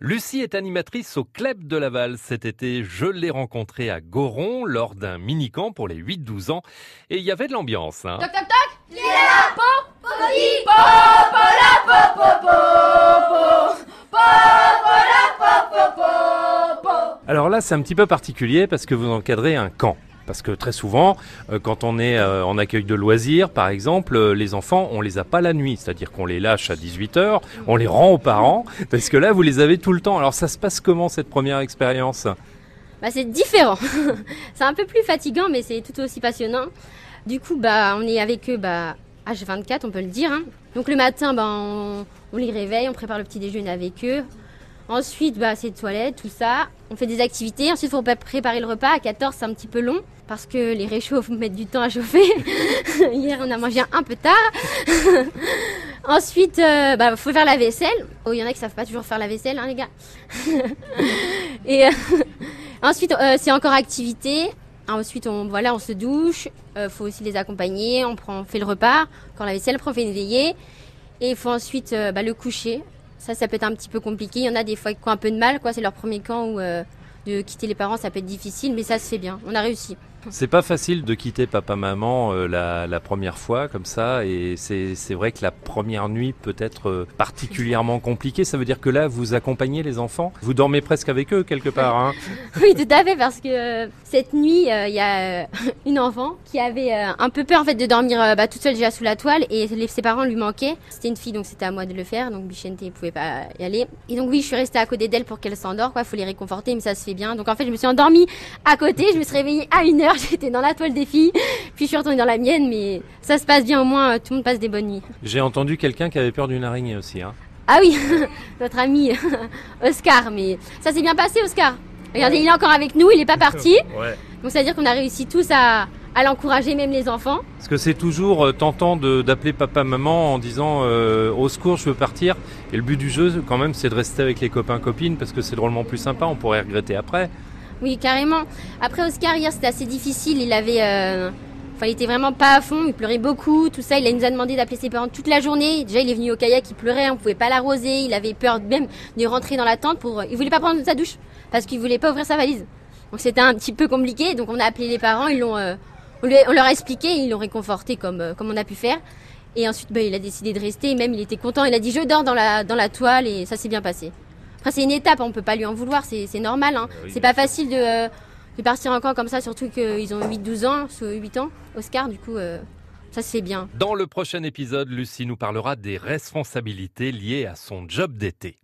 Lucie est animatrice au Club de Laval cet été. Je l'ai rencontrée à Goron lors d'un mini-camp pour les 8-12 ans et il y avait de l'ambiance. Hein. Toc toc toc Il est là Po Podi Po Po la po po po po Po po la po po po po Alors là, c'est un petit peu particulier parce que vous encadrez un camp. Parce que très souvent, euh, quand on est euh, en accueil de loisirs, par exemple, euh, les enfants, on les a pas la nuit. C'est-à-dire qu'on les lâche à 18h, on les rend aux parents, parce que là, vous les avez tout le temps. Alors ça se passe comment cette première expérience? Bah, c'est différent. c'est un peu plus fatigant, mais c'est tout aussi passionnant. Du coup, bah, on est avec eux bah, H24, on peut le dire. hein. Donc le matin, bah, on, on les réveille, on prépare le petit déjeuner avec eux. Ensuite, bah, c'est toilettes, tout ça. On fait des activités. Ensuite, il faut préparer le repas. À 14, c'est un petit peu long parce que les réchauds mettent du temps à chauffer. Hier, on a mangé un peu tard. Ensuite, il bah, faut faire la vaisselle. Oh, il y en a qui savent pas toujours faire la vaisselle, hein, les gars. Et euh, ensuite, euh, c'est encore activité. Ensuite, on, voilà, on se douche. Il faut aussi les accompagner. On, prend, on fait le repas. Quand la vaisselle, on fait une veillée. Et il faut ensuite euh, bah, le coucher. Ça, ça peut être un petit peu compliqué. Il y en a des fois qui ont un peu de mal. quoi. C'est leur premier camp où euh, de quitter les parents, ça peut être difficile. Mais ça se fait bien. On a réussi. C'est pas facile de quitter papa-maman euh, la, la première fois comme ça, et c'est vrai que la première nuit peut être euh, particulièrement compliquée. Ça veut dire que là, vous accompagnez les enfants, vous dormez presque avec eux quelque part. Hein Oui, tout à fait, parce que euh, cette nuit, euh, il y a euh, une enfant qui avait un peu peur en fait de dormir bah, toute seule déjà sous la toile, et les- ses parents lui manquaient. C'était une fille, donc c'était à moi de le faire. Donc Bichente ne pouvait pas y aller. Et donc oui, je suis restée à côté d'elle pour qu'elle s'endort. Quoi, faut les réconforter, mais ça se fait bien. Donc en fait, je me suis endormie à côté. Je me suis réveillée à une heure. J'étais dans la toile des filles, puis je suis retournée dans la mienne. Mais ça se passe bien au moins. euh, Tout le monde passe des bonnes nuits. J'ai entendu quelqu'un qui avait peur d'une araignée aussi. Hein. Ah oui, notre ami Oscar. Mais ça s'est bien passé, Oscar. Regardez, il est encore avec nous. Il n'est pas parti. Ouais. Donc ça veut dire qu'on a réussi tous à, à l'encourager, même les enfants. Parce que c'est toujours euh, tentant de- d'appeler papa-maman en disant euh, au secours, je veux partir. Et le but du jeu, quand même, c'est de rester avec les copains-copines parce que c'est drôlement plus sympa. On pourrait regretter après. Oui, carrément. Après Oscar, hier, c'était assez difficile. Il avait... euh, Enfin, il était vraiment pas à fond, il pleurait beaucoup, tout ça. Il nous a demandé d'appeler ses parents toute la journée. Déjà, il est venu au kayak, il pleurait, on pouvait pas l'arroser. Il avait peur même de rentrer dans la tente pour. Il voulait pas prendre sa douche parce qu'il voulait pas ouvrir sa valise. Donc c'était un petit peu compliqué. Donc on a appelé les parents, ils l'ont, euh, on leur a expliqué, ils l'ont réconforté comme euh, comme on a pu faire. Et ensuite, bah, il a décidé de rester. Même il était content. Il a dit je dors dans la dans la toile et ça s'est bien passé. C'est une étape, on peut pas lui en vouloir, c'est c'est normal. Hein. oui, c'est pas facile de euh, de partir encore comme ça, surtout qu'ils ont 8-12 ans, sur 8 ans, Oscar, du coup, euh, ça se fait bien. Dans le prochain épisode, Lucie nous parlera des responsabilités liées à son job d'été.